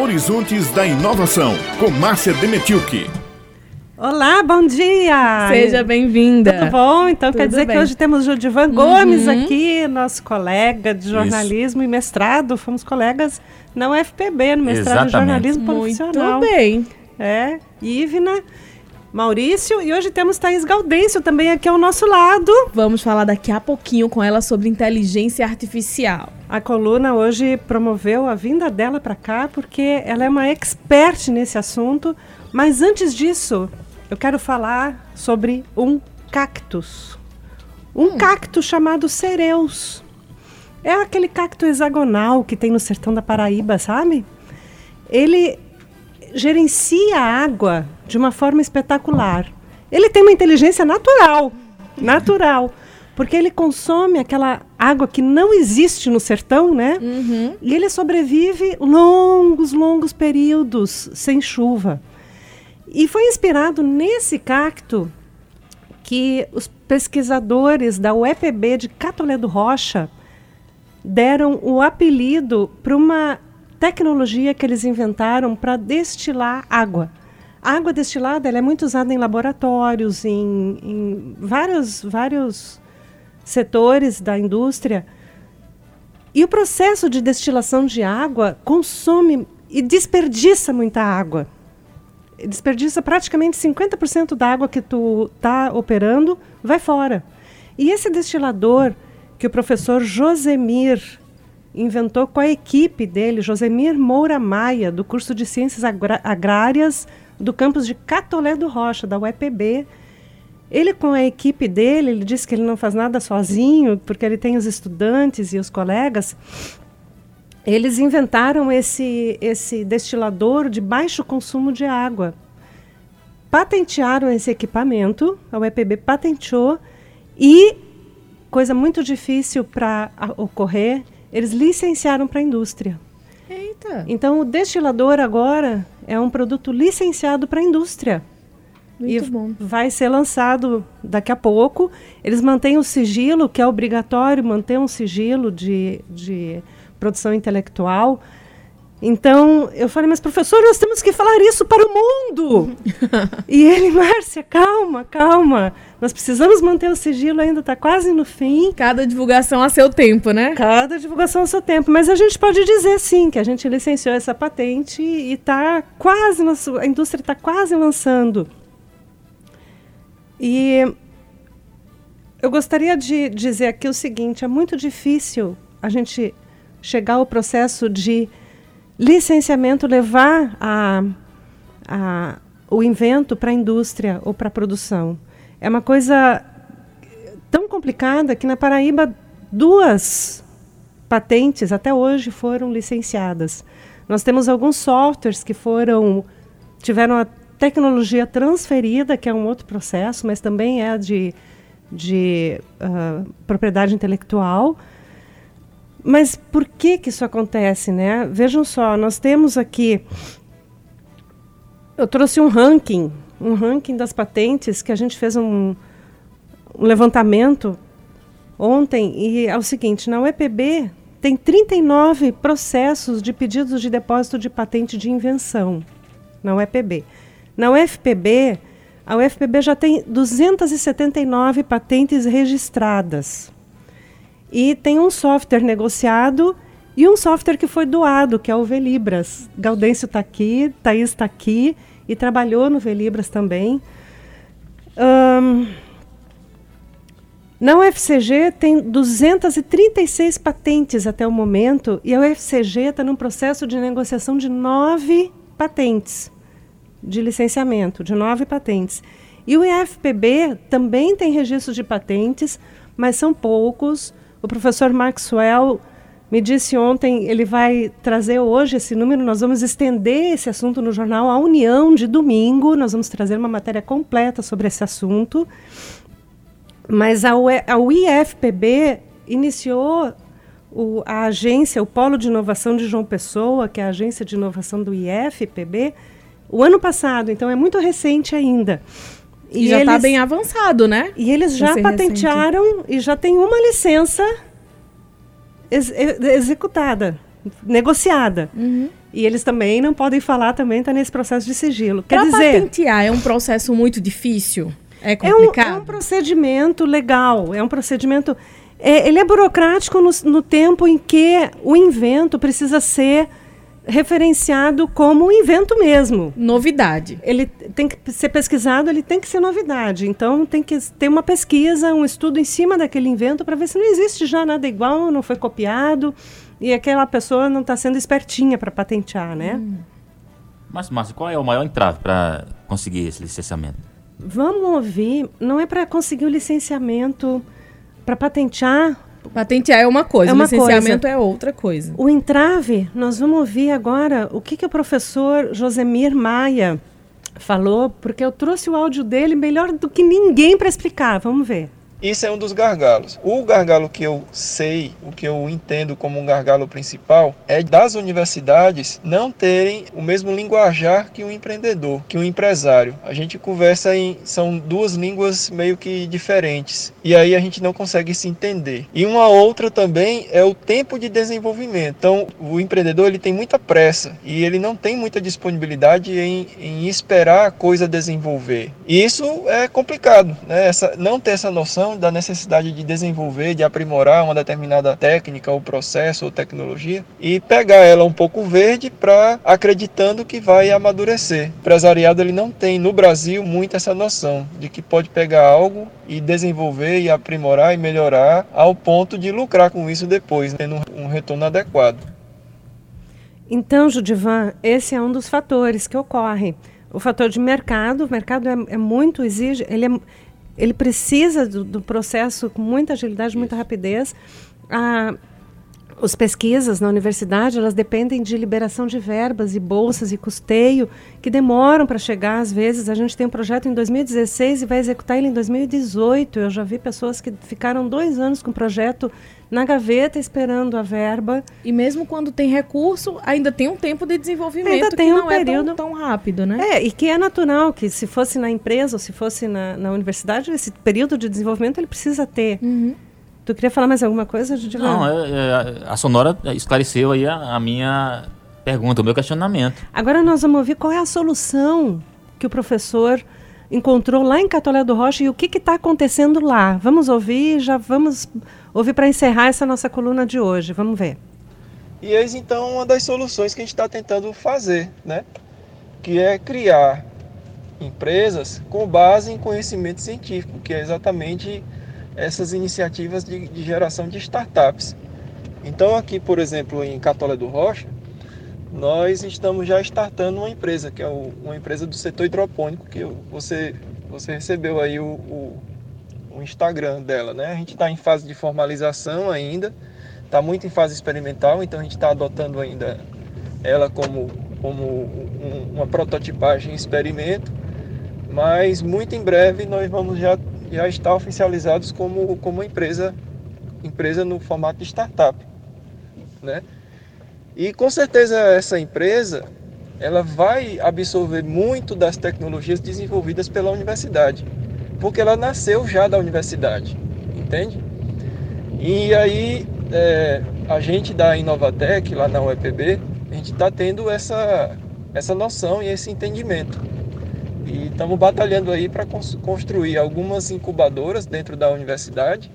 Horizontes da Inovação, com Márcia Demetilke. Olá, bom dia! Seja bem-vinda. Tudo bom? Então Tudo quer dizer bem. que hoje temos Judivan Gomes Uhum. aqui, nosso colega de jornalismo e mestrado. Fomos colegas na UFPB, no mestrado em Exatamente. jornalismo Muito profissional. bem. É, Ivna, Maurício e hoje temos Thaís Gaudêncio também aqui ao nosso lado. Vamos falar daqui a pouquinho com ela sobre inteligência artificial. A coluna hoje promoveu a vinda dela para cá porque ela é uma expert nesse assunto. Mas antes disso, eu quero falar sobre um cactus. Um cacto chamado cereus. É aquele cacto hexagonal que tem no sertão da Paraíba, sabe? Ele gerencia a água de uma forma espetacular. Ele tem uma inteligência natural, natural, porque ele consome aquela água que não existe no sertão, né? E ele sobrevive longos, longos períodos sem chuva. E foi inspirado nesse cacto que os pesquisadores da UEPB de Catolé do Rocha deram o apelido para uma tecnologia que eles inventaram para destilar água. A água destilada é muito usada em laboratórios, em, em vários, vários setores da indústria. E o processo de destilação de água consome e desperdiça muita água. Desperdiça praticamente 50% da água que tu está operando, vai fora. E esse destilador que o professor Josemir inventou com a equipe dele, Josemir Moura Maia, do curso de Ciências Agrárias do campus de Catolé do Rocha, da UEPB. Ele, com a equipe dele, ele disse que ele não faz nada sozinho, porque ele tem os estudantes e os colegas. Eles inventaram esse, esse destilador de baixo consumo de água. Patentearam esse equipamento, a UEPB patenteou, e, coisa muito difícil para ocorrer, eles licenciaram para a indústria. Eita. Então, o destilador agora é um produto licenciado para a indústria. Muito e bom. vai ser lançado daqui a pouco. Eles mantêm o sigilo, que é obrigatório manter um sigilo de, de produção intelectual. Então, eu falei, mas professor, nós temos que falar isso para o mundo. e ele, Márcia, calma, calma. Nós precisamos manter o sigilo, ainda está quase no fim. Cada divulgação a seu tempo, né? Cada divulgação ao seu tempo. Mas a gente pode dizer sim que a gente licenciou essa patente e está quase, a indústria está quase lançando. E eu gostaria de dizer aqui o seguinte: é muito difícil a gente chegar ao processo de licenciamento, levar a, a, o invento para a indústria ou para a produção. É uma coisa tão complicada que na Paraíba duas patentes até hoje foram licenciadas. Nós temos alguns softwares que foram tiveram a tecnologia transferida, que é um outro processo, mas também é de, de ah, propriedade intelectual. Mas por que que isso acontece, né? Vejam só, nós temos aqui eu trouxe um ranking, um ranking das patentes que a gente fez um, um levantamento ontem e é o seguinte, na UEPB tem 39 processos de pedidos de depósito de patente de invenção na UEPB. Na UFPB, a UFPB já tem 279 patentes registradas. E tem um software negociado e um software que foi doado, que é o Velibras. Gaudêncio está aqui, Thaís está aqui e trabalhou no Velibras também. Ahn, na UFCG tem 236 patentes até o momento e a UFCG está num processo de negociação de nove patentes de licenciamento, de nove patentes. E o IFPB também tem registros de patentes, mas são poucos. O professor Maxwell me disse ontem, ele vai trazer hoje esse número, nós vamos estender esse assunto no jornal A União de domingo, nós vamos trazer uma matéria completa sobre esse assunto. Mas a, UE a UIFPB iniciou o, a agência, o Polo de Inovação de João Pessoa, que é a agência de inovação do IFPB, o ano passado, então é muito recente ainda. E, já está bem avançado, né? E eles já patentearam e já tem uma licença ex- e- executada, negociada. Uhum. E eles também não podem falar, também está nesse processo de sigilo. Quer pra dizer, patentear é um processo muito difícil? É complicado? É um, é um procedimento legal, é um procedimento... É, ele é burocrático no, no tempo em que o invento precisa ser referenciado como um invento mesmo. Novidade. Ele tem que ser pesquisado, ele tem que ser novidade. Então tem que ter uma pesquisa, um estudo em cima daquele invento para ver se não existe já nada igual, não foi copiado e aquela pessoa não está sendo espertinha para patentear, né? Hum. Mas, Márcio, qual é o maior entrave para conseguir esse licenciamento? Vamos ouvir, não é para conseguir o licenciamento, para patentear Patentear é uma coisa, é uma o licenciamento coisa. é outra coisa. O entrave, nós vamos ouvir agora o que, que o professor Josemir Maia falou, porque eu trouxe o áudio dele melhor do que ninguém para explicar. Vamos ver. Isso é um dos gargalos. O gargalo que eu sei, o que eu entendo como um gargalo principal, é das universidades não terem o mesmo linguajar que um empreendedor, que um empresário. A gente conversa em são duas línguas meio que diferentes e aí a gente não consegue se entender. E uma outra também é o tempo de desenvolvimento. Então, o empreendedor ele tem muita pressa e ele não tem muita disponibilidade em, em esperar a coisa desenvolver. E isso é complicado, né? Essa, não ter essa noção da necessidade de desenvolver, de aprimorar uma determinada técnica ou processo ou tecnologia e pegar ela um pouco verde para acreditando que vai amadurecer. O empresariado ele não tem no Brasil muito essa noção de que pode pegar algo e desenvolver e aprimorar e melhorar ao ponto de lucrar com isso depois, tendo um retorno adequado. Então, Judivan, esse é um dos fatores que ocorre. O fator de mercado, o mercado é, é muito exige, ele é, ele precisa do, do processo com muita agilidade, muita rapidez. Ah, as pesquisas na universidade elas dependem de liberação de verbas e bolsas e custeio que demoram para chegar às vezes a gente tem um projeto em 2016 e vai executar ele em 2018 eu já vi pessoas que ficaram dois anos com o projeto na gaveta esperando a verba. E mesmo quando tem recurso, ainda tem um tempo de desenvolvimento ainda tem um período... É tão, tão, rápido, né? É, e que é natural que se fosse na empresa ou se fosse na, na universidade, esse período de desenvolvimento ele precisa ter. Uhum. Tu queria falar mais alguma coisa, Judivan? Não, é, é, a Sonora esclareceu aí a, a minha pergunta, o meu questionamento. Agora nós vamos ouvir qual é a solução que o professor encontrou lá em Catolé do Rocha e o que está acontecendo lá. Vamos ouvir e já vamos ouvir para encerrar essa nossa coluna de hoje. Vamos ver. E eis então uma das soluções que a gente está tentando fazer, né? Que é criar empresas com base em conhecimento científico, que é exatamente essas iniciativas de, de geração de startups. Então aqui, por exemplo, em Catolé do Rocha, nós estamos já startando uma empresa, que é uma empresa do setor hidropônico, que você, você recebeu aí o, o, o Instagram dela, né? A gente está em fase de formalização ainda, está muito em fase experimental, então a gente está adotando ainda ela como, como um, uma prototipagem experimento, mas muito em breve nós vamos já, já estar oficializados como, como empresa, empresa no formato de startup, né? E com certeza essa empresa ela vai absorver muito das tecnologias desenvolvidas pela universidade, porque ela nasceu já da universidade, entende? E aí é, a gente da Inovatec lá na UEPB, a gente está tendo essa, essa noção e esse entendimento. Estamos batalhando aí para construir algumas incubadoras dentro da universidade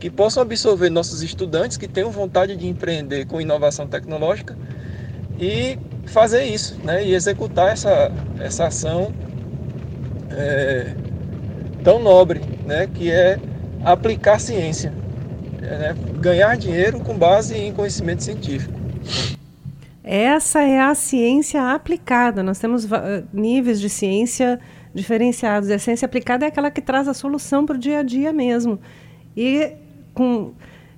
que possam absorver nossos estudantes que tenham vontade de empreender com inovação tecnológica e fazer isso, né? E executar essa, essa ação é, tão nobre, né? Que é aplicar ciência, né? ganhar dinheiro com base em conhecimento científico. Essa é a ciência aplicada. Nós temos níveis de ciência diferenciados. A ciência aplicada é aquela que traz a solução para o dia a dia mesmo. E com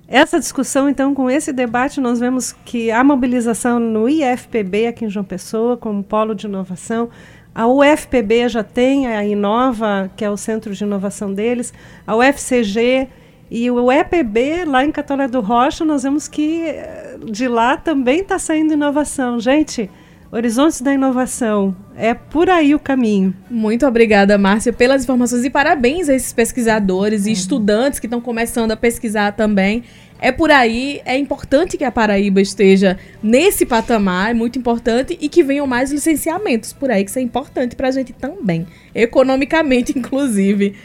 essa discussão, então, com esse debate, nós vemos que a mobilização no IFPB, aqui em João Pessoa, como polo de inovação, a UFPB já tem a Inova, que é o centro de inovação deles, a UFCG e o EPB, lá em Catolé do Rocha, nós vemos que eh, de lá também está saindo inovação. Gente, Horizontes da Inovação. É por aí o caminho. Muito obrigada, Márcia, pelas informações e parabéns a esses pesquisadores e estudantes que estão começando a pesquisar também. é por aí, é importante que a Paraíba esteja nesse patamar, é muito importante, e que venham mais licenciamentos por aí, que isso é importante pra gente também, economicamente, inclusive.